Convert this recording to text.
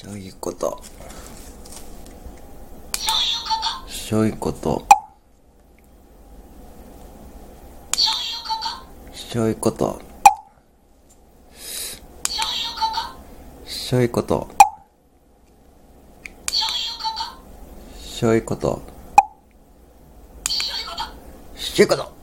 そういうこと。そういうこと。そういうこと。そういうこと。そういうこと。そういうこと。そういうこと。